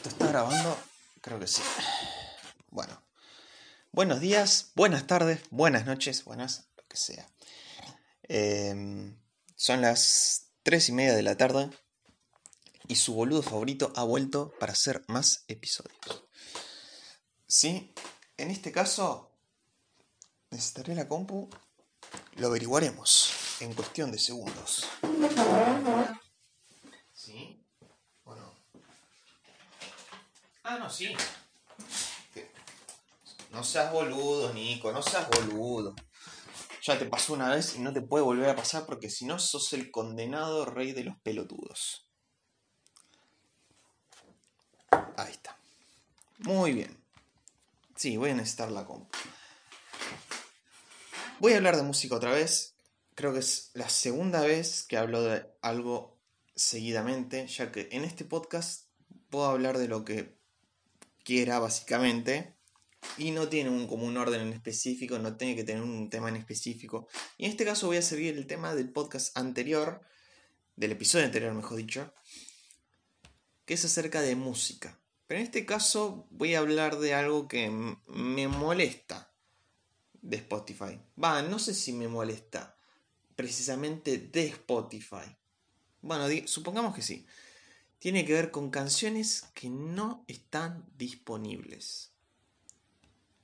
¿Esto está grabando? Creo que sí. Bueno. Buenos días, buenas tardes, buenas noches, buenas, lo que sea. Em, son las tres y media de la tarde y su boludo favorito ha vuelto para hacer más episodios. Sí, en este caso necesitaré la compu. Lo averiguaremos en cuestión de segundos. ¿Sí? ¿O no? Ah, no, sí. No seas boludo, Nico, no seas boludo. Ya te pasó una vez y no te puede volver a pasar porque si no sos el condenado rey de los pelotudos. Ahí está. Muy bien. Sí, voy a necesitar la compu. Voy a hablar de música otra vez. Creo que es la segunda vez que hablo de algo seguidamente, ya que en este podcast puedo hablar de lo que quiera básicamente y no tiene un, como orden en específico, no tiene que tener un tema en específico. Y en este caso voy a seguir el tema del podcast anterior, del episodio anterior mejor dicho, que es acerca de música. Pero en este caso voy a hablar de algo que me molesta de Spotify. Va, no sé si me molesta precisamente de Spotify. Bueno, supongamos que sí. Tiene que ver con canciones que no están disponibles.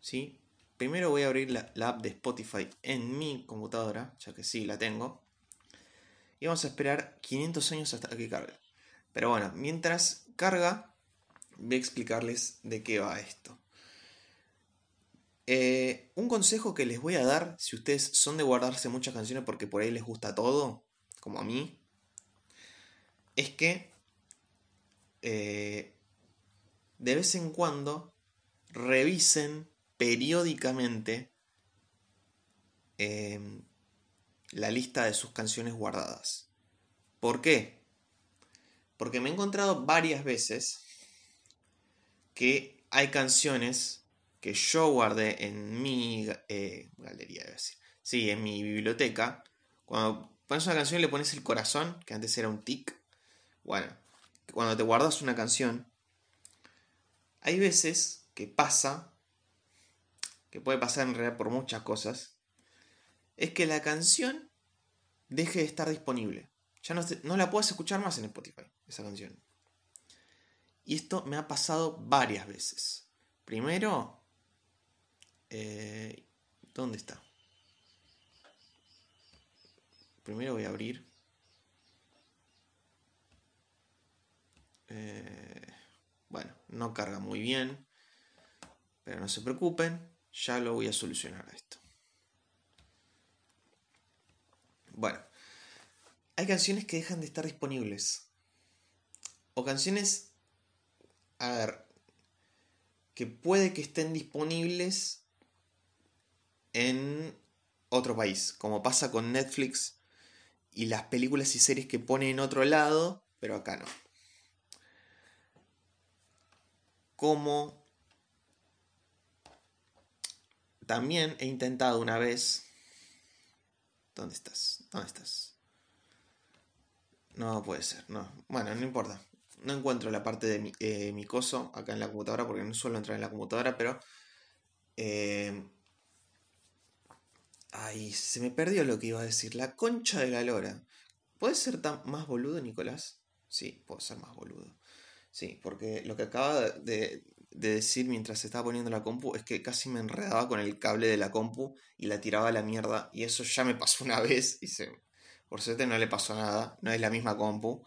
¿Sí? Primero voy a abrir la, app de Spotify en mi computadora, ya que sí la tengo. Y vamos a esperar 500 años hasta que cargue. Pero bueno, mientras carga, voy a explicarles de qué va esto. Eh, un consejo que les voy a dar, si ustedes son de guardarse muchas canciones porque por ahí les gusta todo, como a mí, es que eh, de vez en cuando revisen periódicamente em, la lista de sus canciones guardadas. ¿Por qué? Porque me he encontrado varias veces que hay canciones que yo guardé en mi eh, galería, decir. Sí, en mi biblioteca. Cuando pones una canción y le pones el corazón, que antes era un tic. Bueno, cuando te guardas una canción, hay veces que pasa, que puede pasar en realidad por muchas cosas, es que la canción deje de estar disponible. Ya no, la puedes escuchar más en Spotify, esa canción. Y esto me ha pasado varias veces. Primero, eh, ¿dónde está? Primero voy a abrir. Eh, bueno, no carga muy bien. Pero no se preocupen, ya lo voy a solucionar esto. Bueno, hay canciones que dejan de estar disponibles. O canciones a ver, que puede que estén disponibles en otro país, como pasa con Netflix y las películas y series que pone en otro lado, pero acá no. Como también he intentado una vez... ¿Dónde estás? ¿Dónde estás? No puede ser, no. Bueno, no importa no encuentro la parte de mi, eh, mi, coso acá en la computadora porque no suelo entrar en la computadora, pero... Eh, ay, se me perdió lo que iba a decir. La concha de la lora. ¿Puedes ser más boludo, Nicolás? Sí, puedo ser más boludo. Sí, porque lo que acaba de, de decir mientras se estaba poniendo la compu es que casi me enredaba con el cable de la compu y la tiraba a la mierda. Y eso ya me pasó una vez y se, por suerte no le pasó nada. No es la misma compu.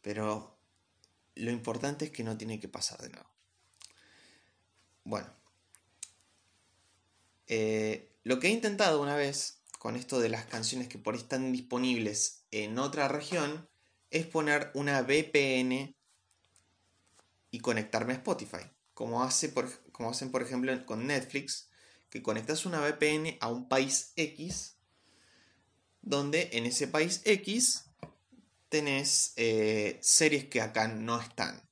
Pero lo importante es que no tiene que pasar de nuevo. Bueno. Eh, lo que he intentado una vez con esto de las canciones que por ahí están disponibles en otra región es poner una VPN y conectarme a Spotify. Como, hace por, como hacen por ejemplo con Netflix, que conectas una VPN a un país X, donde en ese país X tenés eh, series que acá no están.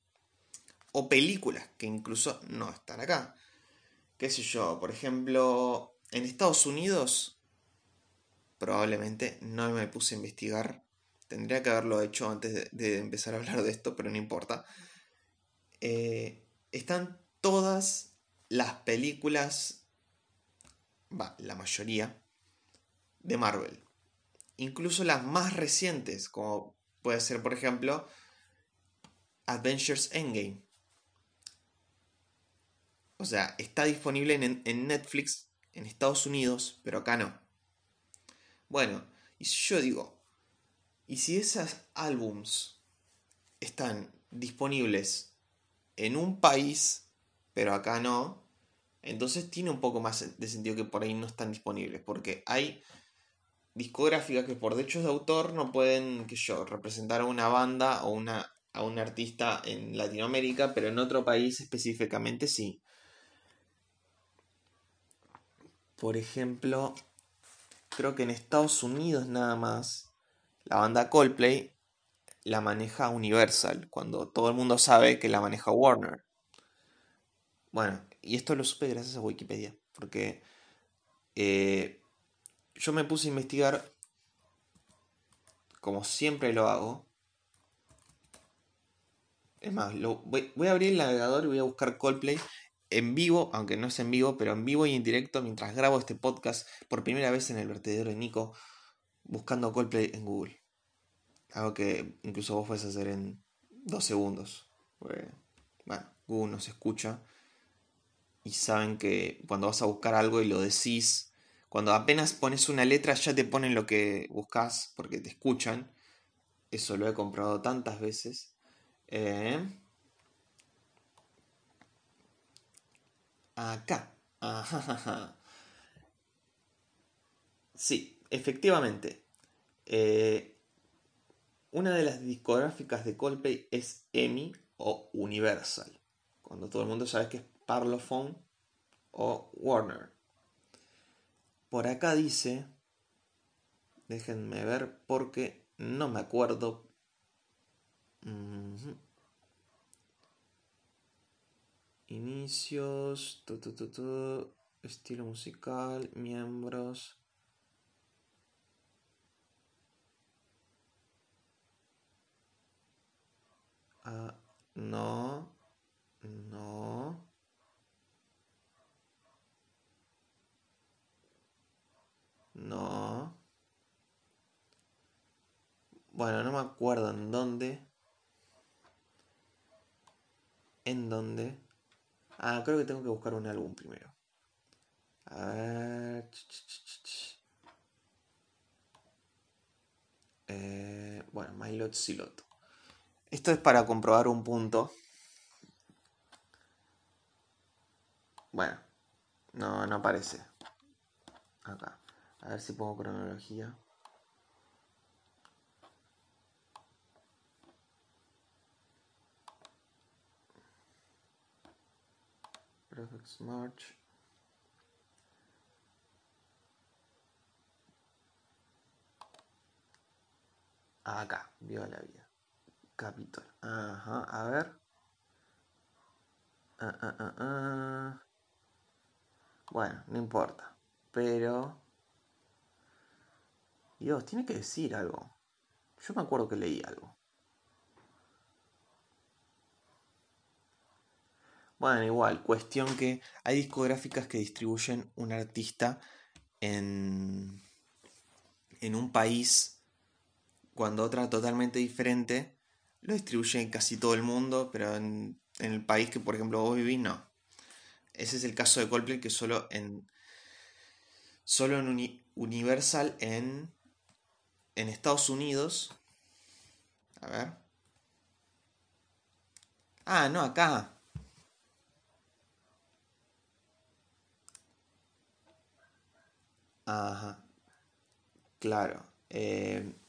O películas que incluso no están acá. Qué sé yo, por ejemplo, en Estados Unidos, probablemente no me puse a investigar. Tendría que haberlo hecho antes de, empezar a hablar de esto, pero no importa. Eh, están todas las películas, la mayoría, de Marvel. Incluso las más recientes, como puede ser, por ejemplo, Adventures Endgame. O sea, está disponible en, en Netflix en Estados Unidos, pero acá no. Bueno, y yo digo, ¿y si esos álbums están disponibles en un país, pero acá no? Entonces tiene un poco más de sentido que por ahí no están disponibles, porque hay discográficas que por derechos de autor no pueden, que yo, representar a una banda o una, a un artista en Latinoamérica, pero en otro país específicamente sí. Por ejemplo, creo que en Estados Unidos nada más, la banda Coldplay la maneja Universal, cuando todo el mundo sabe que la maneja Warner. Bueno, y esto lo supe gracias a Wikipedia, porque eh, yo me puse a investigar, como siempre lo hago. Es más, voy, voy, a abrir el navegador y voy a buscar Coldplay en vivo, aunque no es en vivo, pero en vivo y en directo mientras grabo este podcast por primera vez en el vertedero de Nico, buscando Coldplay en Google. Algo que incluso vos puedes hacer en dos segundos. bueno, Google nos escucha y saben que cuando vas a buscar algo y lo decís, cuando apenas pones una letra ya te ponen lo que buscas porque te escuchan. Eso lo he comprado tantas veces. Eh, Acá. Sí, efectivamente. Eh, una de las discográficas de Coldplay es EMI o Universal. Cuando todo el mundo sabe que es Parlophone o Warner. Por acá dice, déjenme ver porque no me acuerdo. Inicios, estilo musical, miembros. No, no. No. Bueno, no me acuerdo en dónde. En dónde. Ah, creo que tengo que buscar un álbum primero. A ver. Eh, bueno, My Lot. Esto es para comprobar un punto. Bueno, no, no aparece. Acá. A ver si pongo cronología. Perfect March. Acá, viva la vida. Capitol. Ajá, a ver. Ah, ah, ah, bueno, no importa. Pero... Dios, tiene que decir algo. Yo me acuerdo que leí algo. Bueno, igual, cuestión que hay discográficas que distribuyen un artista en, en un país cuando otra totalmente diferente lo distribuye en casi todo el mundo, pero en, el país que por ejemplo vos vivís no. Ese es el caso de Coldplay que solo en solo en Universal en en Estados Unidos. A ver. Ah, no, acá. Ajá. Claro. Eh,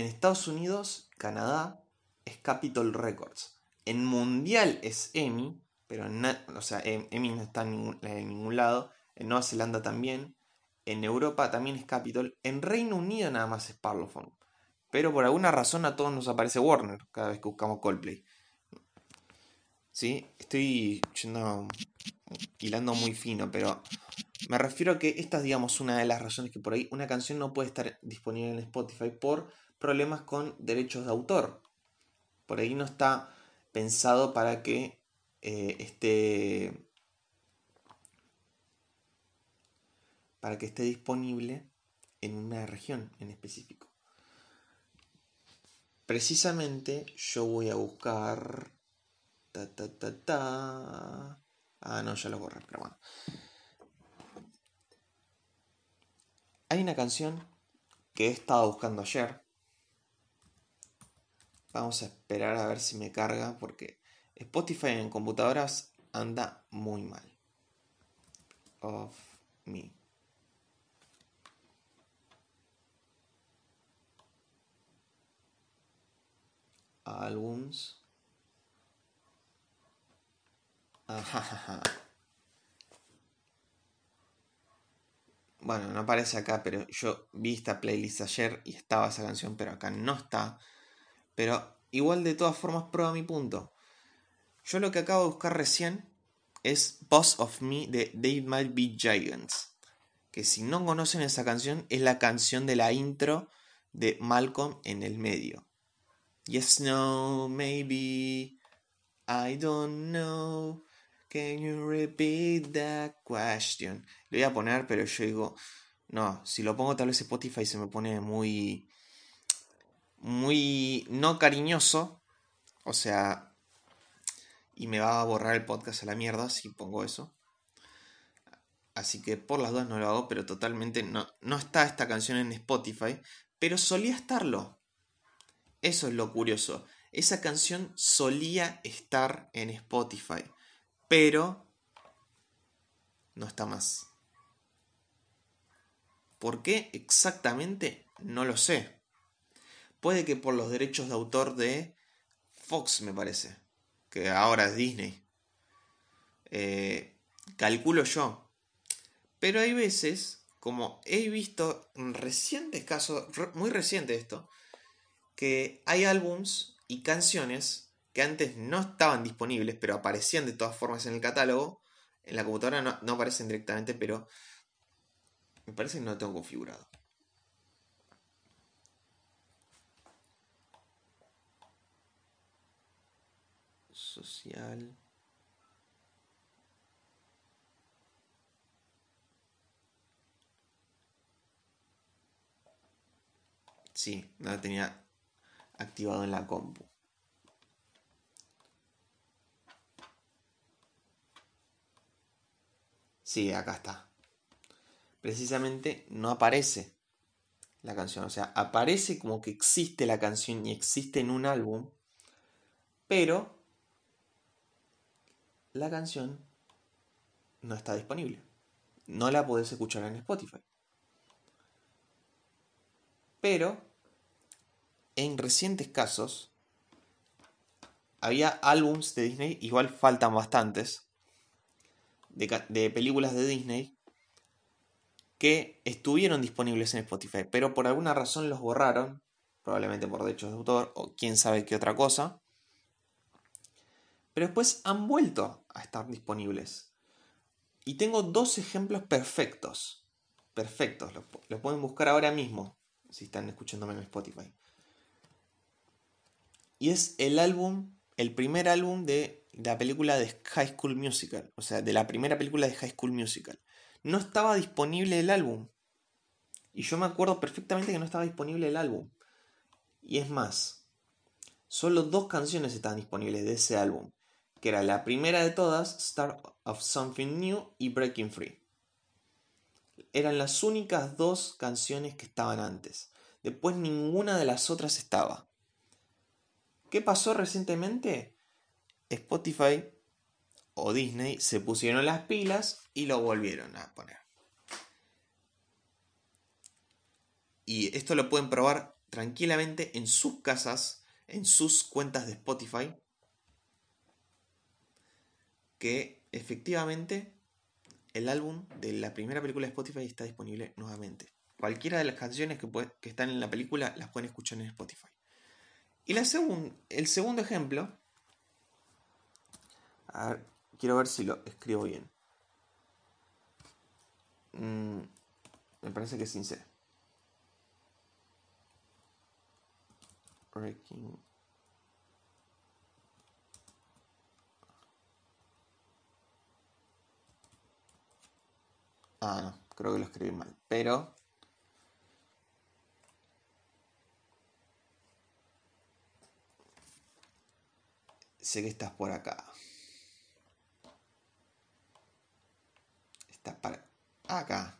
en Estados Unidos, Canadá, es Capitol Records. En Mundial es EMI, pero o sea, EMI no está en ningún, lado. En Nueva Zelanda también. En Europa también es Capitol. En Reino Unido nada más es Parlophone. Pero por alguna razón a todos nos aparece Warner cada vez que buscamos Coldplay. ¿Sí? Estoy yendo hilando muy fino, pero me refiero a que esta es, digamos, una de las razones que por ahí una canción no puede estar disponible en Spotify por problemas con derechos de autor. Por ahí no está pensado para que eh, esté para que esté disponible en una región en específico. Precisamente yo voy a buscar... Ah, no, ya lo borré, pero bueno. Hay una canción que he estado buscando ayer. Vamos a esperar a ver si me carga porque Spotify en computadoras anda muy mal. Of me. Álbums. Bueno, no aparece acá, pero yo vi esta playlist ayer y estaba esa canción, pero acá no está. Pero igual de todas formas prueba mi punto. Yo lo que acabo de buscar recién es Boss of Me de They Might Be Giants. Que si no conocen esa canción, es la canción de la intro de Malcolm en el medio. Yes, no, maybe. I don't know. Can you repeat that question? Lo voy a poner, pero yo digo, no, si lo pongo tal vez Spotify se me pone muy, muy no cariñoso, o sea, y me va a borrar el podcast a la mierda si pongo eso. Así que por las dos no lo hago, pero totalmente no, no está esta canción en Spotify, pero solía estarlo. Eso es lo curioso. Esa canción solía estar en Spotify pero no está más. ¿Por qué exactamente? No lo sé. Puede que por los derechos de autor de Fox, me parece, que ahora es Disney. Eh, calculo yo. Pero hay veces, como he visto en recientes casos, muy reciente esto, que hay álbums y canciones que antes no estaban disponibles, pero aparecían de todas formas en el catálogo. En la computadora no, aparecen directamente, pero me parece que no lo tengo configurado. Social. Sí, no lo tenía activado en la compu. Sí, acá está. Precisamente no aparece la canción. O sea, aparece como que existe la canción y existe en un álbum. Pero la canción no está disponible. No la podés escuchar en Spotify. Pero en recientes casos había álbums de Disney, igual faltan bastantes, de, películas de Disney que estuvieron disponibles en Spotify, pero por alguna razón los borraron, probablemente por derechos de autor o quién sabe qué otra cosa. Pero después han vuelto a estar disponibles. Y tengo dos ejemplos perfectos. Perfectos. Los, pueden buscar ahora mismo si están escuchándome en Spotify. Y es el álbum, el primer álbum de la película de High School Musical, o sea, de la primera película de High School Musical. No estaba disponible el álbum. Y yo me acuerdo perfectamente que no estaba disponible el álbum. Y es más, solo dos canciones estaban disponibles de ese álbum, que era la primera de todas, Start of Something New y Breaking Free. Eran las únicas dos canciones que estaban antes. Después ninguna de las otras estaba. ¿Qué pasó recientemente? Spotify o Disney se pusieron las pilas y lo volvieron a poner. Y esto lo pueden probar tranquilamente en sus casas, en sus cuentas de Spotify, que efectivamente el álbum de la primera película de Spotify está disponible nuevamente. Cualquiera de las canciones que, que están en la película las pueden escuchar en Spotify. Y la el segundo ejemplo a ver, quiero ver si lo escribo bien. Mm, me parece que es sin C. Breaking Ah, no, creo que lo escribí mal. Pero... Sé que estás por acá. Estás para... Acá.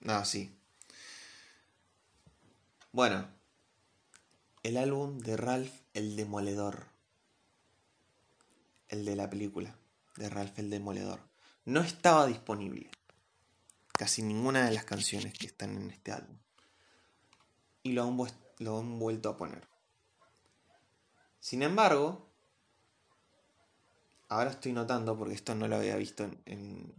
No, sí. Bueno. El álbum de Ralph el Demoledor. El de la película. De Ralph el Demoledor. No estaba disponible casi ninguna de las canciones que están en este álbum. Y lo han, vuelto a poner. Sin embargo, ahora estoy notando, porque esto no lo había visto en,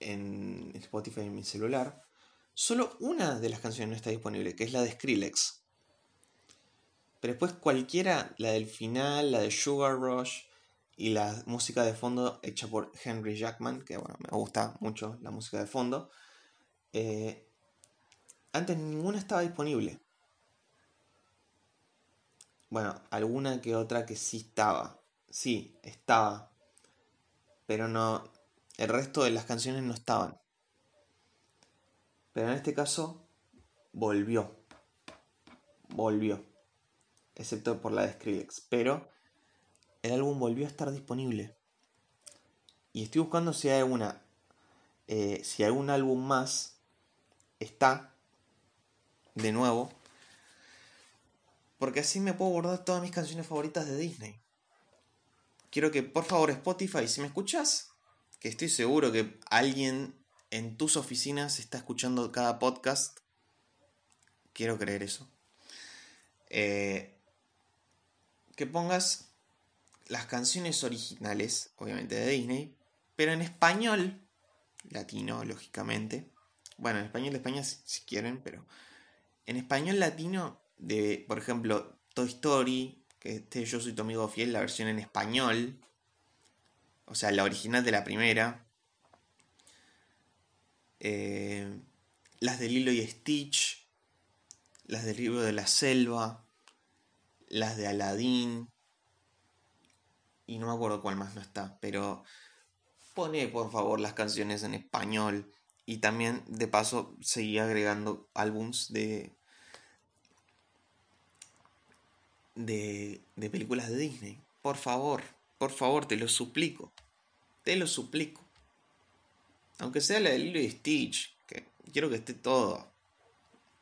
en, Spotify en mi celular, solo una de las canciones no está disponible, que es la de Skrillex. Pero después cualquiera, la del final, la de Sugar Rush, y la música de fondo hecha por Henry Jackman, que bueno, me gusta mucho la música de fondo. Eh, antes ninguna estaba disponible. Bueno, alguna que otra que sí estaba. Sí, estaba. Pero no. El resto de las canciones no estaban. Pero en este caso, volvió. Volvió. Excepto por la de Skrillex. Pero el álbum volvió a estar disponible. Y estoy buscando si hay una. Eh, si algún álbum más está de nuevo. Porque así me puedo guardar todas mis canciones favoritas de Disney. Quiero que por favor Spotify, si me escuchas, que estoy seguro que alguien en tus oficinas está escuchando cada podcast. Quiero creer eso. Eh, que pongas las canciones originales, obviamente de Disney, pero en español, latino, lógicamente. Bueno, en español de España si, quieren, pero en español latino de, por ejemplo, Toy Story, que este Yo soy tu amigo fiel, la versión en español, o sea, la original de la primera. Eh, las de Lilo y Stitch, las del libro de la selva, las de Aladdin, y no me acuerdo cuál más no está, pero pone por favor las canciones en español y también de paso seguí agregando álbums de, de de películas de Disney. Por favor, por favor, te lo suplico. Te lo suplico. Aunque sea la de Lilo y Stitch, que quiero que esté todo.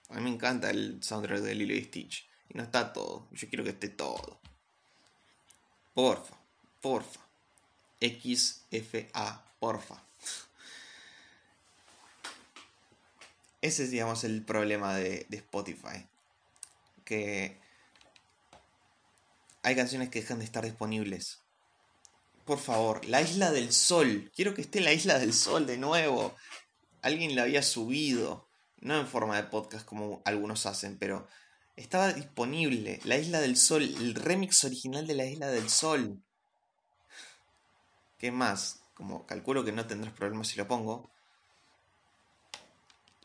A mí me encanta el soundtrack de Lilo y Stitch. Y no está todo. Yo quiero que esté todo. Porfa porfa. XFA, porfa. Ese es, digamos, el problema de, Spotify. Que hay canciones que dejan de estar disponibles. Por favor, la isla del sol. Quiero que esté la isla del sol de nuevo. Alguien la había subido. No en forma de podcast como algunos hacen, pero estaba disponible. La isla del sol, el remix original de la isla del sol. ¿Qué más? Como calculo que no tendrás problemas si lo pongo.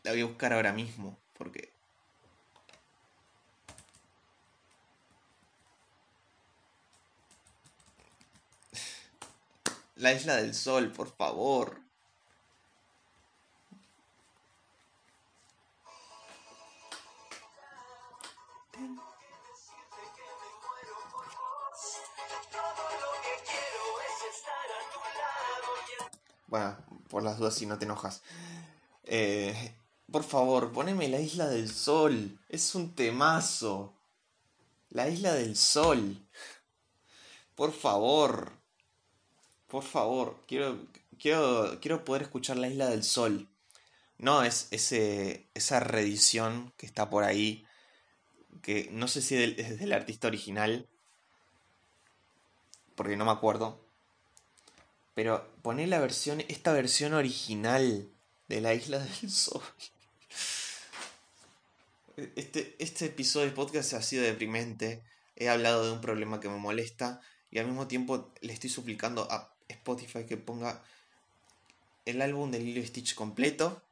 La voy a buscar ahora mismo. Porque. La isla del sol, por favor. Si no te enojas. Eh, por favor, poneme la isla del sol. Es un temazo. La isla del sol. Por favor. Por favor. Quiero, quiero, quiero poder escuchar la isla del sol. No es ese, esa reedición que está por ahí. Que no sé si es del artista original. Porque no me acuerdo. Pero poné la versión, esta versión original de la Isla del Sol. Este, este episodio de podcast ha sido deprimente. He hablado de un problema que me molesta y al mismo tiempo le estoy suplicando a Spotify que ponga el álbum de Lilo Stitch completo,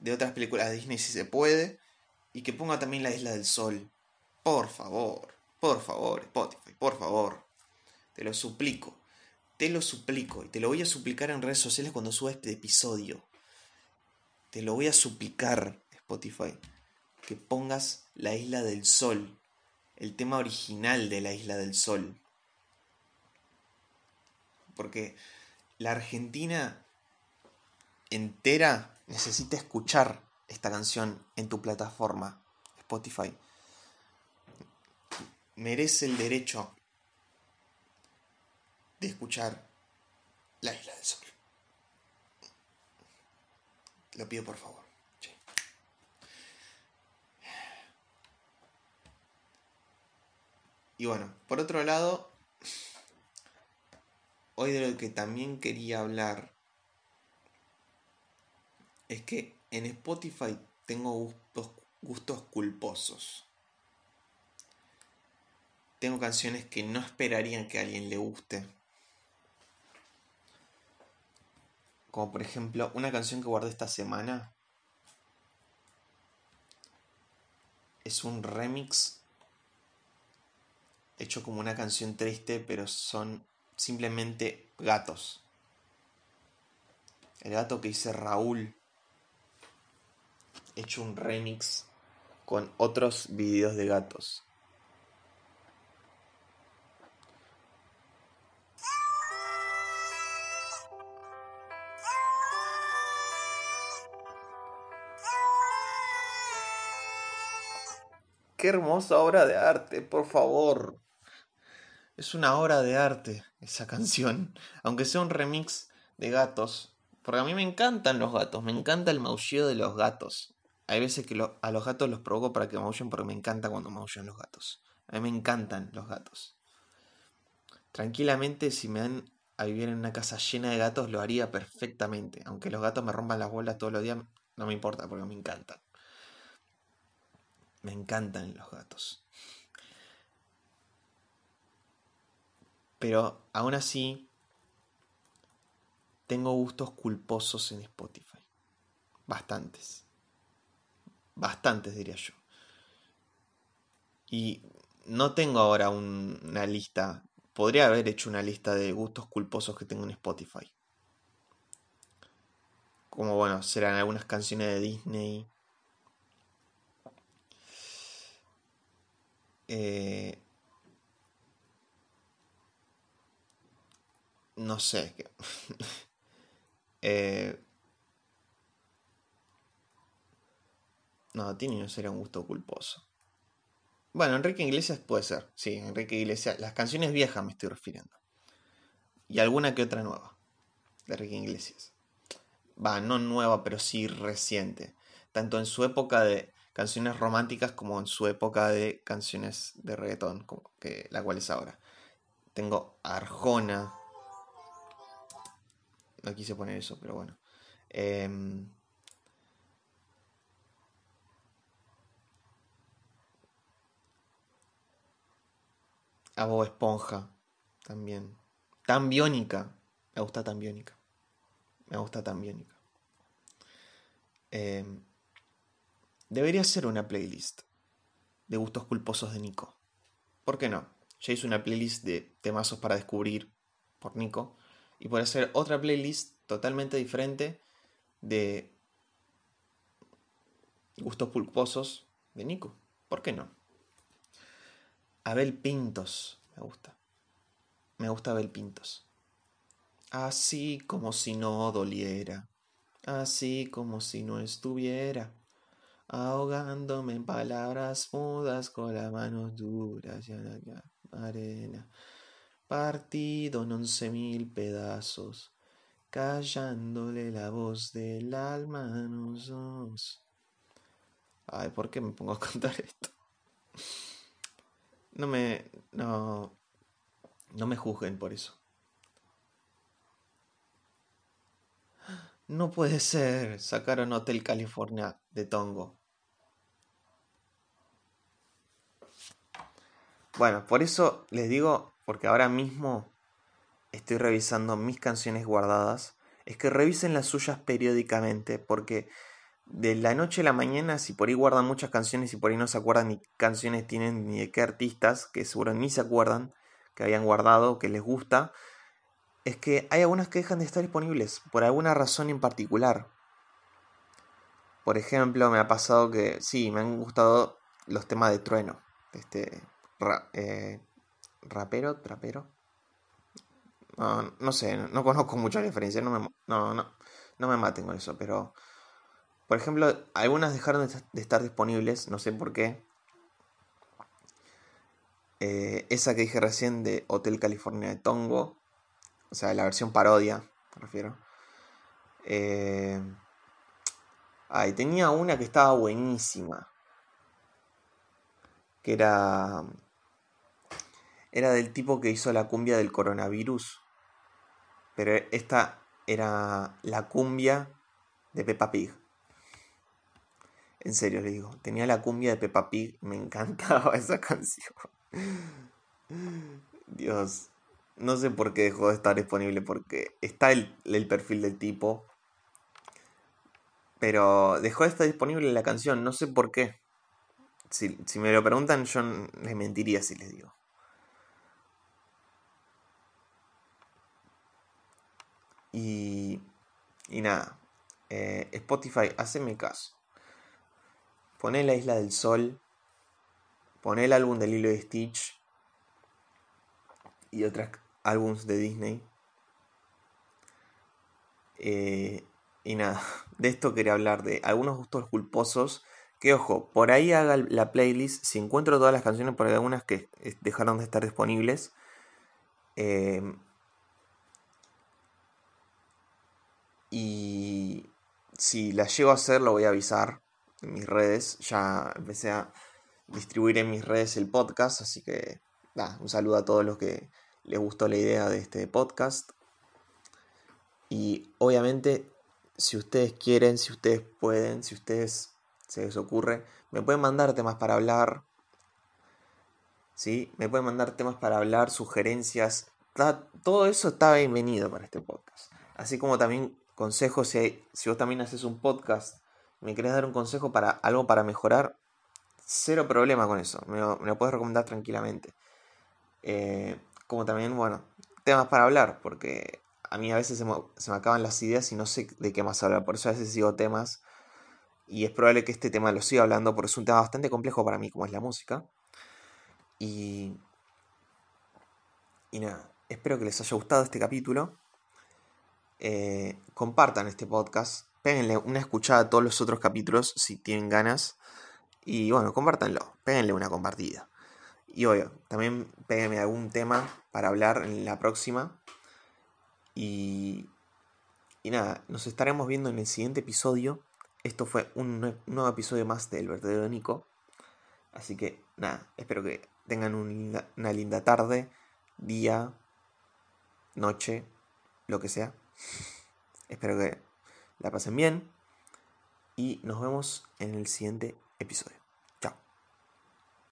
de otras películas de Disney si se puede, y que ponga también la Isla del Sol. Por favor, por favor, Spotify, por favor. Te lo suplico te lo suplico y te lo voy a suplicar en redes sociales cuando suba este episodio. Te lo voy a suplicar, Spotify, que pongas la isla del sol, el tema original de la isla del sol. Porque la Argentina entera necesita escuchar esta canción en tu plataforma, Spotify. Merece el derecho de escuchar La Isla del Sol. Lo pido por favor. Y bueno, por otro lado, hoy de lo que también quería hablar es que en Spotify tengo gustos, gustos culposos. Tengo canciones que no esperarían que a alguien le guste. Como por ejemplo, una canción que guardé esta semana es un remix hecho como una canción triste, pero son simplemente gatos. El gato que dice Raúl, hecho un remix con otros videos de gatos. Qué hermosa obra de arte, por favor. Es una obra de arte esa canción, aunque sea un remix de gatos, porque a mí me encantan los gatos, me encanta el maullido de los gatos. Hay veces que a los gatos los provoco para que maullen porque me encanta cuando maullan los gatos. A mí me encantan los gatos. Tranquilamente, si me dan a vivir en una casa llena de gatos, lo haría perfectamente. Aunque los gatos me rompan las bolas todos los días, no me importa porque me encantan. Me encantan los gatos. Pero aún así, tengo gustos culposos en Spotify. Bastantes. Bastantes, diría yo. Y no tengo ahora una lista. Podría haber hecho una lista de gustos culposos que tengo en Spotify. Como bueno, serán algunas canciones de Disney. Eh, no sé. eh, no, Tini no sería un gusto culposo. Bueno, Enrique Iglesias puede ser. Sí, Enrique Iglesias. Las canciones viejas me estoy refiriendo. Y alguna que otra nueva. De Enrique Iglesias. Va, no nueva, pero sí reciente. Tanto en su época de canciones románticas como en su época de canciones de reggaetón, como que, la cual es ahora. Tengo Arjona, no quise poner eso, pero bueno. Eh, a Bob Esponja también. Tan biónica. Me gusta tan biónica. Me gusta tan biónica. Eh, debería ser una playlist de gustos culposos de Nico. ¿Por qué no? Ya hice una playlist de temazos para descubrir por Nico y por hacer otra playlist totalmente diferente de gustos pulposos de Nico. ¿Por qué no? Abel Pintos me gusta. Me gusta Abel Pintos. Así como si no doliera. Así como si no estuviera. Ahogándome en palabras mudas con las manos duras y arena partido en once mil pedazos, callándole la voz del alma a. Ay, ¿por qué me pongo a contar esto? No me. No. No me juzguen por eso. No puede ser. Sacaron Hotel California de Tongo. Bueno, por eso les digo porque ahora mismo estoy revisando mis canciones guardadas, es que revisen las suyas periódicamente, porque de la noche a la mañana, si por ahí guardan muchas canciones y por ahí no se acuerdan ni canciones tienen ni de qué artistas, que seguro ni se acuerdan, que habían guardado, que les gusta, es que hay algunas que dejan de estar disponibles por alguna razón en particular. Por ejemplo, me ha pasado que sí, me han gustado los temas de trueno. Este eh, rapero, trapero. No, no sé, no conozco mucha referencia, no no, no, no me maten con eso, pero por ejemplo, algunas dejaron de estar disponibles, no sé por qué. Eh, esa que dije recién de Hotel California de Tongo, o sea, la versión parodia, me refiero. Eh, tenía una que estaba buenísima. Que era. Era del tipo que hizo la cumbia del coronavirus. Pero esta era la cumbia de Peppa Pig. En serio le digo, tenía la cumbia de Peppa Pig, me encantaba esa canción. Dios, no sé por qué dejó de estar disponible, porque está el, perfil del tipo, pero dejó de estar disponible la canción, no sé por qué. Si, si me lo preguntan, yo les mentiría si les digo. Y, y nada, eh, Spotify, haceme caso. Poné la isla del sol, poné el álbum del hilo de Stitch y otros álbums de Disney. Eh, y nada, de esto quería hablar, de algunos gustos culposos. Que ojo, por ahí haga la playlist. Si encuentro todas las canciones, por algunas que dejaron de estar disponibles. Eh, Y si las llego a hacer, lo voy a avisar en mis redes. Ya empecé a distribuir en mis redes el podcast, así que un saludo a todos los que les gustó la idea de este podcast. Y obviamente, si ustedes quieren, si ustedes pueden, si ustedes se les ocurre, me pueden mandar temas para hablar. ¿Sí? Me pueden mandar temas para hablar, sugerencias. todo eso está bienvenido para este podcast. Así como también consejos, si, si vos también haces un podcast, me querés dar un consejo para algo para mejorar, cero problema con eso, me lo, puedes recomendar tranquilamente. Eh, como también, bueno, temas para hablar, porque a mí a veces se me, se me, acaban las ideas y no sé de qué más hablar, por eso a veces sigo temas y es probable que este tema lo siga hablando porque es un tema bastante complejo para mí, como es la música. Y, y nada, espero que les haya gustado este capítulo. Eh, compartan este podcast, péguenle una escuchada a todos los otros capítulos si tienen ganas. Y bueno, compártanlo, péguenle una compartida. Y obvio, también péguenme algún tema para hablar en la próxima. Y, y nada, nos estaremos viendo en el siguiente episodio. Esto fue un nuevo episodio más del verdadero Nico. Así que nada, espero que tengan una linda tarde, día, noche, lo que sea. Espero que la pasen bien y nos vemos en el siguiente episodio.